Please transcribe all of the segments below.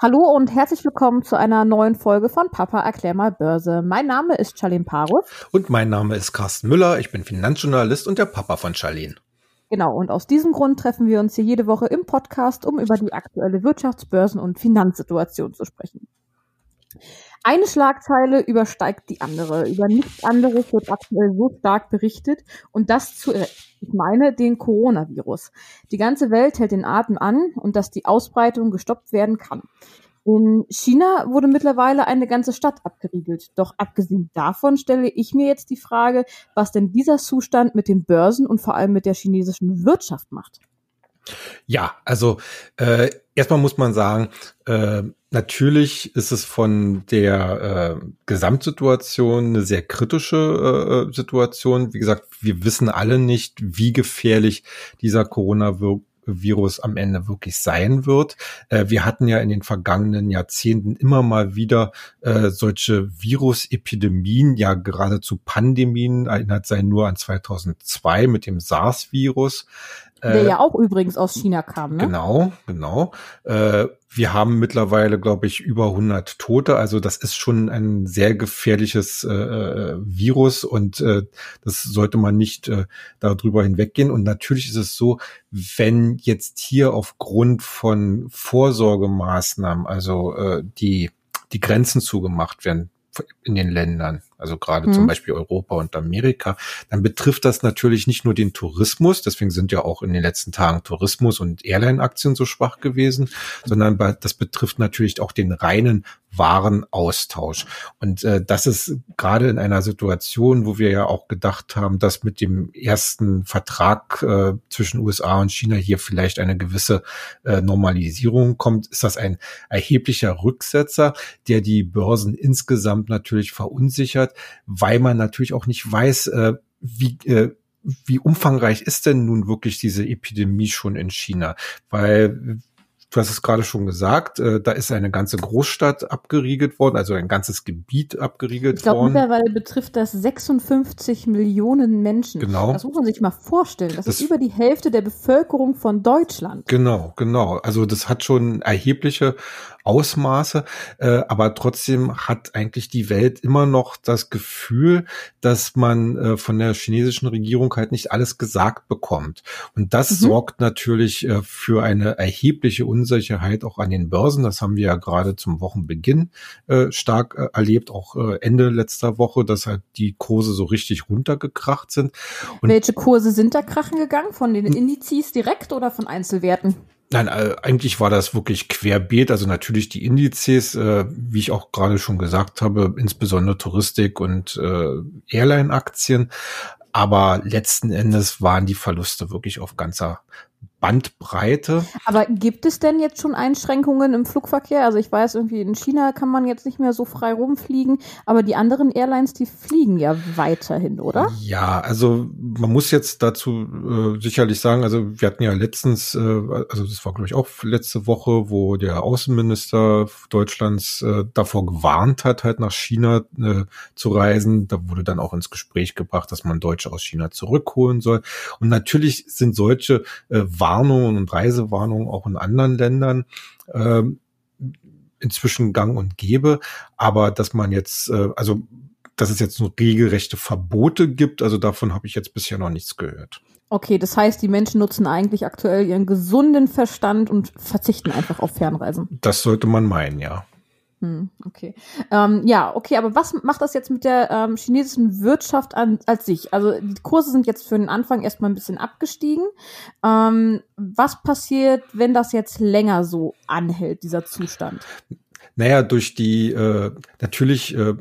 Hallo und herzlich willkommen zu einer neuen Folge von Papa erklär mal Börse. Mein Name ist Charlene Parus. Und mein Name ist Carsten Müller. Ich bin Finanzjournalist und der Papa von Charlene. Genau, und aus diesem Grund treffen wir uns hier jede Woche im Podcast, um über die aktuelle Wirtschafts-, Börsen- und Finanzsituation zu sprechen. Eine Schlagzeile übersteigt die andere. Über nichts anderes wird aktuell so stark berichtet und das zu, ich meine, den Coronavirus. Die ganze Welt hält den Atem an und dass die Ausbreitung gestoppt werden kann. In China wurde mittlerweile eine ganze Stadt abgeriegelt. Doch abgesehen davon stelle ich mir jetzt die Frage, was denn dieser Zustand mit den Börsen und vor allem mit der chinesischen Wirtschaft macht. Ja, also äh, erstmal muss man sagen, äh, natürlich ist es von der äh, Gesamtsituation eine sehr kritische äh, Situation. Wie gesagt, wir wissen alle nicht, wie gefährlich dieser Coronavirus Virus am Ende wirklich sein wird. Äh, wir hatten ja in den vergangenen Jahrzehnten immer mal wieder äh, solche Virusepidemien, ja geradezu Pandemien, erinnert sein nur an 2002 mit dem SARS-Virus. Der äh, ja auch übrigens aus China kam, ne? Genau, genau. Äh, wir haben mittlerweile, glaube ich, über 100 Tote. Also das ist schon ein sehr gefährliches äh, äh, Virus und äh, das sollte man nicht äh, darüber hinweggehen. Und natürlich ist es so, wenn jetzt hier aufgrund von Vorsorgemaßnahmen, also äh, die die Grenzen zugemacht werden, in den Ländern, also gerade mhm. zum Beispiel Europa und Amerika, dann betrifft das natürlich nicht nur den Tourismus, deswegen sind ja auch in den letzten Tagen Tourismus und Airline-Aktien so schwach gewesen, sondern das betrifft natürlich auch den reinen Warenaustausch. Und äh, das ist gerade in einer Situation, wo wir ja auch gedacht haben, dass mit dem ersten Vertrag äh, zwischen USA und China hier vielleicht eine gewisse äh, Normalisierung kommt, ist das ein erheblicher Rücksetzer, der die Börsen insgesamt natürlich verunsichert, weil man natürlich auch nicht weiß, äh, wie äh, wie umfangreich ist denn nun wirklich diese Epidemie schon in China? Weil Du hast es gerade schon gesagt, äh, da ist eine ganze Großstadt abgeriegelt worden, also ein ganzes Gebiet abgeriegelt ich glaub, worden. Mittlerweile betrifft das 56 Millionen Menschen. Genau. Das muss man sich mal vorstellen. Das, das ist über die Hälfte der Bevölkerung von Deutschland. Genau, genau. Also das hat schon erhebliche Ausmaße, äh, aber trotzdem hat eigentlich die Welt immer noch das Gefühl, dass man äh, von der chinesischen Regierung halt nicht alles gesagt bekommt. Und das mhm. sorgt natürlich äh, für eine erhebliche Unsicherheit auch an den Börsen. Das haben wir ja gerade zum Wochenbeginn äh, stark äh, erlebt, auch äh, Ende letzter Woche, dass halt die Kurse so richtig runtergekracht sind. Und Welche Kurse sind da krachen gegangen? Von den Indizes direkt oder von Einzelwerten? Nein, äh, eigentlich war das wirklich querbeet. Also natürlich die Indizes, äh, wie ich auch gerade schon gesagt habe, insbesondere Touristik und äh, Airline-Aktien. Aber letzten Endes waren die Verluste wirklich auf ganzer Bandbreite. Aber gibt es denn jetzt schon Einschränkungen im Flugverkehr? Also ich weiß irgendwie, in China kann man jetzt nicht mehr so frei rumfliegen, aber die anderen Airlines, die fliegen ja weiterhin, oder? Ja, also man muss jetzt dazu äh, sicherlich sagen, also wir hatten ja letztens, äh, also das war glaube ich auch letzte Woche, wo der Außenminister Deutschlands äh, davor gewarnt hat, halt nach China äh, zu reisen. Da wurde dann auch ins Gespräch gebracht, dass man Deutsche aus China zurückholen soll. Und natürlich sind solche äh, Warnungen und Reisewarnungen auch in anderen Ländern äh, inzwischen gang und gäbe. Aber dass man jetzt, äh, also dass es jetzt nur regelrechte Verbote gibt, also davon habe ich jetzt bisher noch nichts gehört. Okay, das heißt, die Menschen nutzen eigentlich aktuell ihren gesunden Verstand und verzichten einfach auf Fernreisen. Das sollte man meinen, ja. Hm, okay. Ähm, ja, okay, aber was macht das jetzt mit der ähm, chinesischen Wirtschaft an, als sich? Also die Kurse sind jetzt für den Anfang erstmal ein bisschen abgestiegen. Ähm, was passiert, wenn das jetzt länger so anhält, dieser Zustand? Naja, durch die äh, natürlich äh,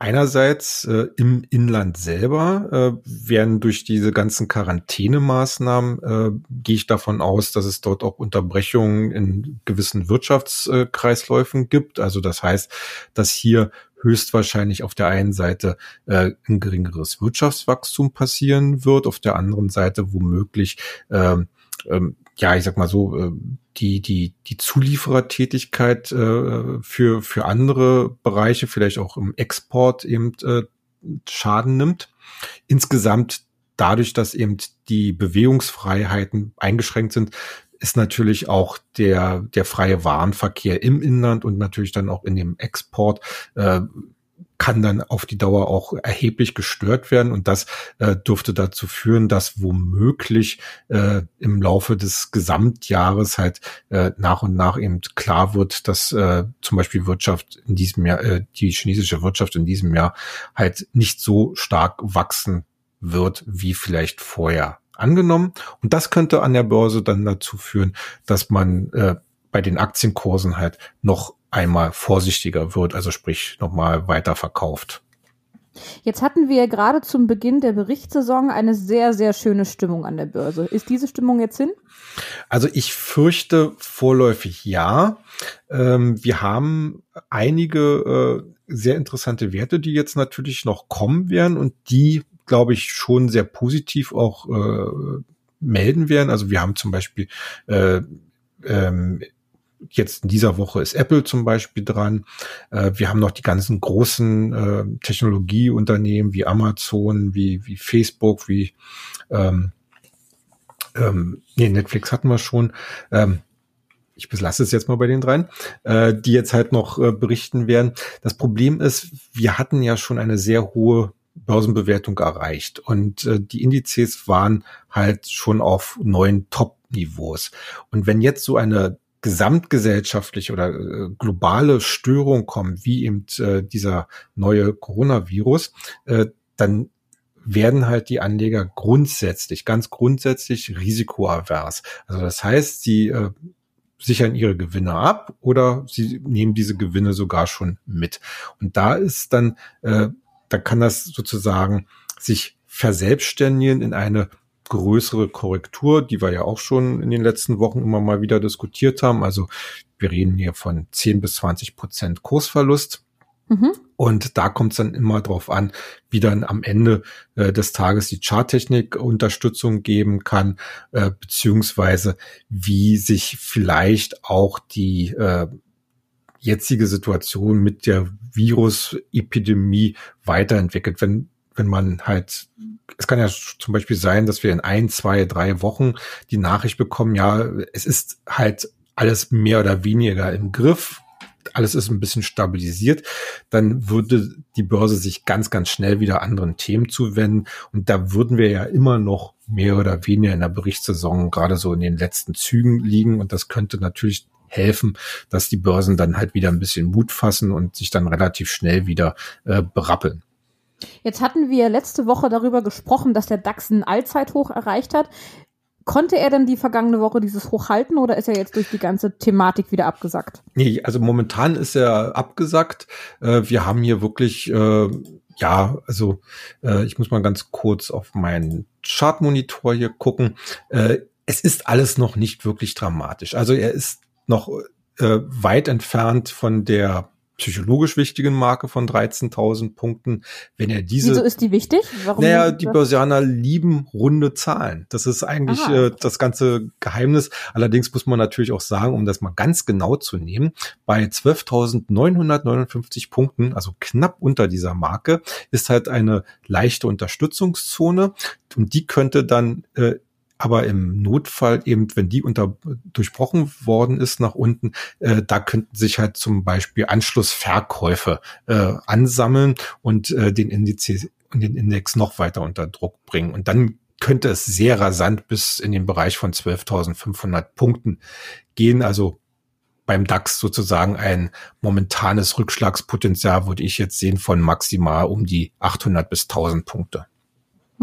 Einerseits äh, im Inland selber äh, werden durch diese ganzen Quarantänemaßnahmen, äh, gehe ich davon aus, dass es dort auch Unterbrechungen in gewissen Wirtschaftskreisläufen gibt. Also das heißt, dass hier höchstwahrscheinlich auf der einen Seite äh, ein geringeres Wirtschaftswachstum passieren wird, auf der anderen Seite womöglich äh, ähm, ja, ich sag mal so, äh, die, die, die Zulieferertätigkeit äh, für, für andere Bereiche, vielleicht auch im Export eben äh, Schaden nimmt. Insgesamt dadurch, dass eben die Bewegungsfreiheiten eingeschränkt sind, ist natürlich auch der, der freie Warenverkehr im Inland und natürlich dann auch in dem Export äh, kann dann auf die Dauer auch erheblich gestört werden und das äh, dürfte dazu führen, dass womöglich äh, im Laufe des Gesamtjahres halt äh, nach und nach eben klar wird, dass äh, zum Beispiel Wirtschaft in diesem Jahr, äh, die chinesische Wirtschaft in diesem Jahr halt nicht so stark wachsen wird wie vielleicht vorher angenommen. Und das könnte an der Börse dann dazu führen, dass man äh, bei den Aktienkursen halt noch einmal vorsichtiger wird, also sprich nochmal weiter verkauft. Jetzt hatten wir gerade zum Beginn der Berichtssaison eine sehr, sehr schöne Stimmung an der Börse. Ist diese Stimmung jetzt hin? Also ich fürchte vorläufig ja. Ähm, wir haben einige äh, sehr interessante Werte, die jetzt natürlich noch kommen werden und die, glaube ich, schon sehr positiv auch äh, melden werden. Also wir haben zum Beispiel äh, ähm, jetzt in dieser Woche ist Apple zum Beispiel dran. Äh, wir haben noch die ganzen großen äh, Technologieunternehmen wie Amazon, wie, wie Facebook, wie ähm, ähm, nee, Netflix hatten wir schon. Ähm, ich lasse es jetzt mal bei den dreien, äh, die jetzt halt noch äh, berichten werden. Das Problem ist, wir hatten ja schon eine sehr hohe Börsenbewertung erreicht und äh, die Indizes waren halt schon auf neuen Top-Niveaus. Und wenn jetzt so eine gesamtgesellschaftliche oder äh, globale Störung kommen, wie eben äh, dieser neue Coronavirus, äh, dann werden halt die Anleger grundsätzlich, ganz grundsätzlich risikoavers. Also das heißt, sie sichern ihre Gewinne ab oder sie nehmen diese Gewinne sogar schon mit. Und da ist dann, da kann das sozusagen sich verselbstständigen in eine größere Korrektur, die wir ja auch schon in den letzten Wochen immer mal wieder diskutiert haben. Also wir reden hier von 10 bis 20 Prozent Kursverlust. Mhm. Und da kommt es dann immer drauf an, wie dann am Ende äh, des Tages die Charttechnik Unterstützung geben kann, äh, beziehungsweise wie sich vielleicht auch die äh, jetzige Situation mit der Virusepidemie weiterentwickelt. Wenn wenn man halt, es kann ja zum Beispiel sein, dass wir in ein, zwei, drei Wochen die Nachricht bekommen, ja, es ist halt alles mehr oder weniger im Griff, alles ist ein bisschen stabilisiert, dann würde die Börse sich ganz, ganz schnell wieder anderen Themen zuwenden. Und da würden wir ja immer noch mehr oder weniger in der Berichtssaison gerade so in den letzten Zügen liegen. Und das könnte natürlich helfen, dass die Börsen dann halt wieder ein bisschen Mut fassen und sich dann relativ schnell wieder äh, berappeln. Jetzt hatten wir letzte Woche darüber gesprochen, dass der DAX ein Allzeithoch erreicht hat. Konnte er denn die vergangene Woche dieses Hoch halten oder ist er jetzt durch die ganze Thematik wieder abgesackt? Nee, also momentan ist er abgesackt. Äh, wir haben hier wirklich, äh, ja, also äh, ich muss mal ganz kurz auf meinen Chartmonitor hier gucken. Es ist alles noch nicht wirklich dramatisch. Also er ist noch weit entfernt von der psychologisch wichtigen Marke von 13.000 Punkten. Wenn er diese, wieso ist die wichtig? Warum naja, die Börsianer lieben runde Zahlen. Das ist eigentlich Aha. äh, das ganze Geheimnis. Allerdings muss man natürlich auch sagen, um das mal ganz genau zu nehmen, bei 12.959 Punkten, also knapp unter dieser Marke, ist halt eine leichte Unterstützungszone und die könnte dann äh, aber im Notfall eben, wenn die unter durchbrochen worden ist nach unten, äh, da könnten sich halt zum Beispiel Anschlussverkäufe äh, ansammeln und äh, den Index, den Index noch weiter unter Druck bringen. Und dann könnte es sehr rasant bis in den Bereich von 12.500 Punkten gehen. Also beim DAX sozusagen ein momentanes Rückschlagspotenzial würde ich jetzt sehen von maximal um die 800 bis 1000 Punkte.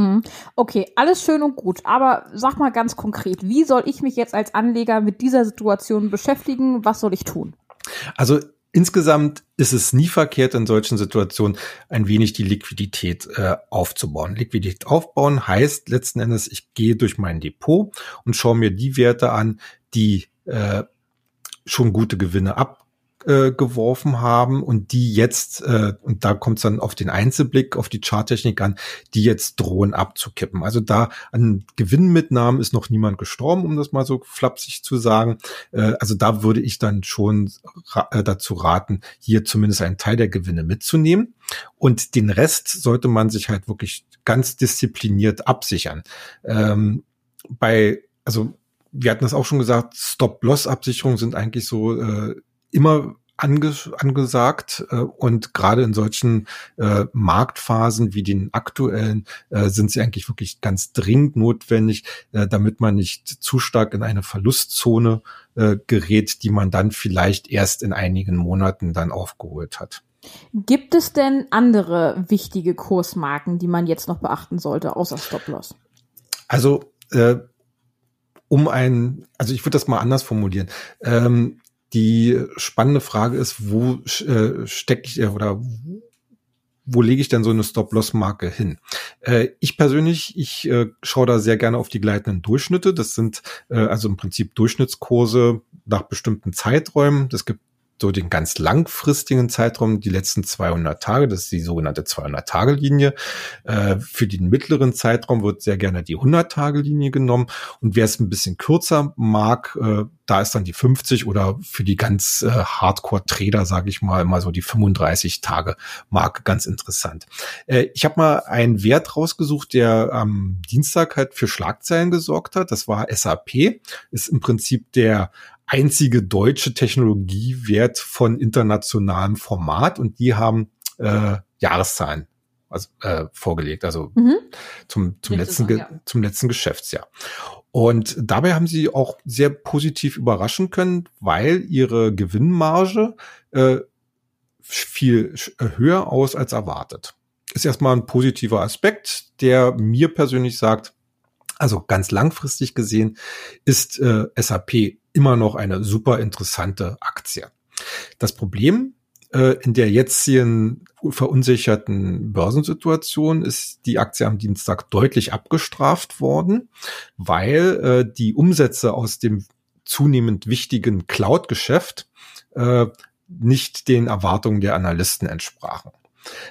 Hm. Okay, alles schön und gut. Aber sag mal ganz konkret, wie soll ich mich jetzt als Anleger mit dieser Situation beschäftigen? Was soll ich tun? Also insgesamt ist es nie verkehrt, in solchen Situationen ein wenig die Liquidität äh, aufzubauen. Liquidität aufbauen heißt letzten Endes, ich gehe durch mein Depot und schaue mir die Werte an, die äh, schon gute Gewinne ab äh, geworfen haben und die jetzt, äh, und da kommt es dann auf den Einzelblick, auf die Charttechnik an, die jetzt drohen abzukippen. Also da an Gewinnmitnahmen ist noch niemand gestorben, um das mal so flapsig zu sagen. Äh, also da würde ich dann schon ra äh, dazu raten, hier zumindest einen Teil der Gewinne mitzunehmen. Und den Rest sollte man sich halt wirklich ganz diszipliniert absichern. Ähm, bei, also wir hatten das auch schon gesagt, Stop-Loss-Absicherungen sind eigentlich so äh, immer anges angesagt äh, und gerade in solchen äh, Marktphasen wie den aktuellen äh, sind sie eigentlich wirklich ganz dringend notwendig, äh, damit man nicht zu stark in eine Verlustzone äh, gerät, die man dann vielleicht erst in einigen Monaten dann aufgeholt hat. Gibt es denn andere wichtige Kursmarken, die man jetzt noch beachten sollte, außer Stop-Loss? Also äh, um ein, also ich würde das mal anders formulieren. Ähm, die spannende Frage ist, wo äh, stecke ich äh, oder wo lege ich denn so eine Stop-Loss-Marke hin? Äh, ich persönlich, ich äh, schaue da sehr gerne auf die gleitenden Durchschnitte. Das sind äh, also im Prinzip Durchschnittskurse nach bestimmten Zeiträumen. Es gibt so den ganz langfristigen Zeitraum, die letzten 200 Tage, das ist die sogenannte 200-Tage-Linie. Äh, für den mittleren Zeitraum wird sehr gerne die 100-Tage-Linie genommen. Und wer es ein bisschen kürzer mag, äh, da ist dann die 50 oder für die ganz äh, Hardcore-Trader, sage ich mal, immer so die 35-Tage-Marke ganz interessant. Äh, ich habe mal einen Wert rausgesucht, der am Dienstag halt für Schlagzeilen gesorgt hat. Das war SAP, ist im Prinzip der einzige deutsche Technologiewert von internationalem Format und die haben äh, Jahreszahlen also, äh, vorgelegt, also mhm. zum, zum, letzten, an, ja. zum letzten Geschäftsjahr. Und dabei haben sie auch sehr positiv überraschen können, weil ihre Gewinnmarge äh, viel höher aus als erwartet. Ist erstmal ein positiver Aspekt, der mir persönlich sagt, also ganz langfristig gesehen ist äh, SAP immer noch eine super interessante Aktie. Das Problem äh, in der jetzigen verunsicherten Börsensituation ist die Aktie am Dienstag deutlich abgestraft worden, weil äh, die Umsätze aus dem zunehmend wichtigen Cloud-Geschäft äh, nicht den Erwartungen der Analysten entsprachen.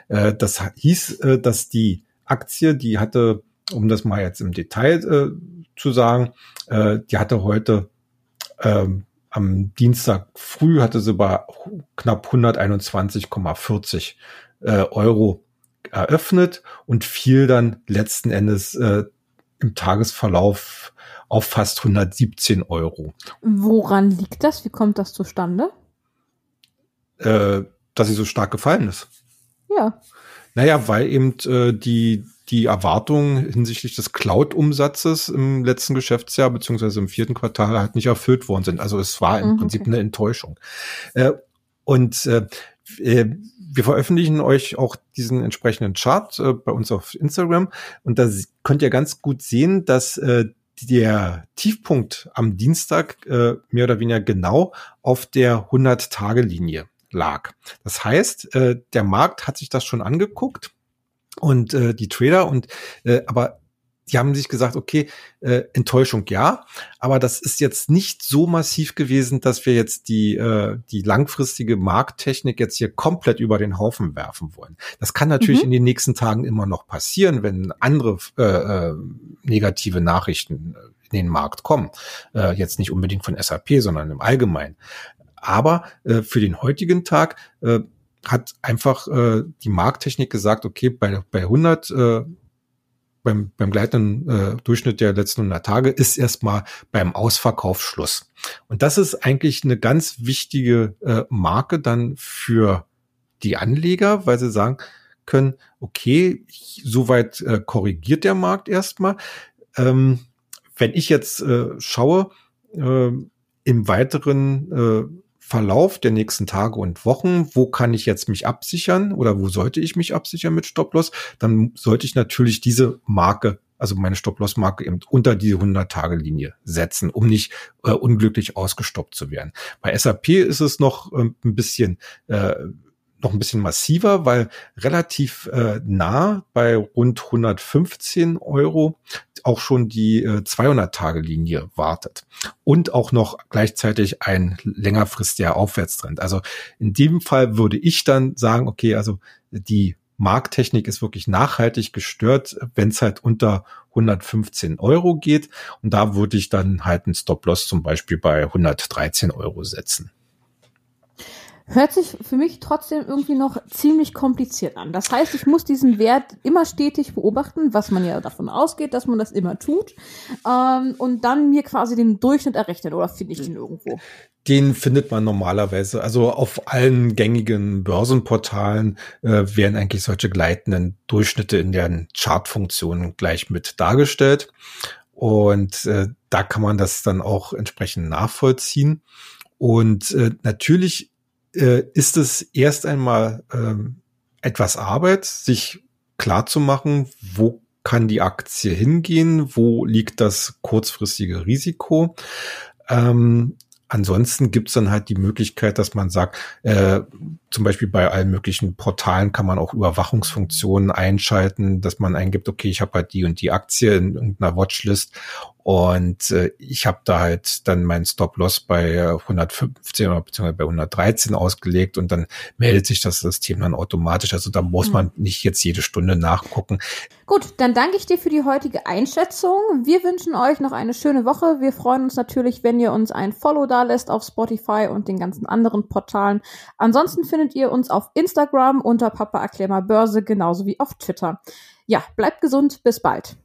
Äh, das hieß, äh, dass die Aktie, die hatte, um das mal jetzt im Detail äh, zu sagen, äh, die hatte heute ähm, am Dienstag früh hatte sie bei knapp 121,40 äh, Euro eröffnet und fiel dann letzten Endes äh, im Tagesverlauf auf fast 117 Euro. Woran liegt das? Wie kommt das zustande? Äh, dass sie so stark gefallen ist. Ja. Naja, weil eben äh, die die Erwartungen hinsichtlich des Cloud-Umsatzes im letzten Geschäftsjahr beziehungsweise im vierten Quartal halt nicht erfüllt worden sind. Also es war im mhm, Prinzip eine Enttäuschung. Äh, und äh, äh, wir veröffentlichen euch auch diesen entsprechenden Chart äh, bei uns auf Instagram und da könnt ihr ganz gut sehen, dass äh, der Tiefpunkt am Dienstag äh, mehr oder weniger genau auf der 100-Tage-Linie lag. Das heißt, äh, der Markt hat sich das schon angeguckt und äh, die Trader und äh, aber die haben sich gesagt, okay, äh, Enttäuschung ja, aber das ist jetzt nicht so massiv gewesen, dass wir jetzt die, äh, die langfristige Markttechnik jetzt hier komplett über den Haufen werfen wollen. Das kann natürlich mhm. in den nächsten Tagen immer noch passieren, wenn andere äh, äh, negative Nachrichten in den Markt kommen. Äh, jetzt nicht unbedingt von SAP, sondern im Allgemeinen. Aber äh, für den heutigen Tag äh, hat einfach äh, die Markttechnik gesagt, okay, bei, bei 100, äh, beim, beim gleitenden äh, Durchschnitt der letzten 100 Tage ist erstmal beim Ausverkauf Schluss. Und das ist eigentlich eine ganz wichtige äh, Marke dann für die Anleger, weil sie sagen können, okay, soweit äh, korrigiert der Markt erstmal. Ähm, wenn ich jetzt äh, schaue, äh, im weiteren äh, Verlauf der nächsten Tage und Wochen, wo kann ich jetzt mich absichern oder wo sollte ich mich absichern mit Stop-Loss, dann sollte ich natürlich diese Marke, also meine Stop-Loss-Marke eben unter die 100-Tage-Linie setzen, um nicht äh, unglücklich ausgestoppt zu werden. Bei SAP ist es noch äh, ein bisschen äh, noch ein bisschen massiver, weil relativ äh, nah bei rund 115 Euro auch schon die äh, 200-Tage-Linie wartet und auch noch gleichzeitig ein längerfristiger Aufwärtstrend. Also in dem Fall würde ich dann sagen, okay, also die Markttechnik ist wirklich nachhaltig gestört, wenn es halt unter 115 Euro geht. Und da würde ich dann halt einen Stop-Loss zum Beispiel bei 113 Euro setzen. Hört sich für mich trotzdem irgendwie noch ziemlich kompliziert an. Das heißt, ich muss diesen Wert immer stetig beobachten, was man ja davon ausgeht, dass man das immer tut, ähm, und dann mir quasi den Durchschnitt errechnen oder finde ich den irgendwo? Den findet man normalerweise, also auf allen gängigen Börsenportalen äh, werden eigentlich solche gleitenden Durchschnitte in deren Chartfunktionen gleich mit dargestellt. Und äh, da kann man das dann auch entsprechend nachvollziehen. Und äh, natürlich äh, ist es erst einmal ähm, etwas Arbeit, sich klar zu machen, wo kann die Aktie hingehen, wo liegt das kurzfristige Risiko. Ähm, ansonsten gibt's dann halt die Möglichkeit, dass man sagt, äh, zum Beispiel bei allen möglichen Portalen kann man auch Überwachungsfunktionen einschalten, dass man eingibt, okay, ich habe halt die und die Aktie in irgendeiner Watchlist und äh, ich habe da halt dann meinen Stop-Loss bei 115 oder beziehungsweise bei 113 ausgelegt und dann meldet sich das System dann automatisch. Also da muss mhm. man nicht jetzt jede Stunde nachgucken. Gut, dann danke ich dir für die heutige Einschätzung. Wir wünschen euch noch eine schöne Woche. Wir freuen uns natürlich, wenn ihr uns ein Follow da lässt auf Spotify und den ganzen anderen Portalen. Ansonsten findet ihr uns auf Instagram unter Papa Erklär mal Börse, genauso wie auf Twitter. Ja, bleibt gesund, bis bald.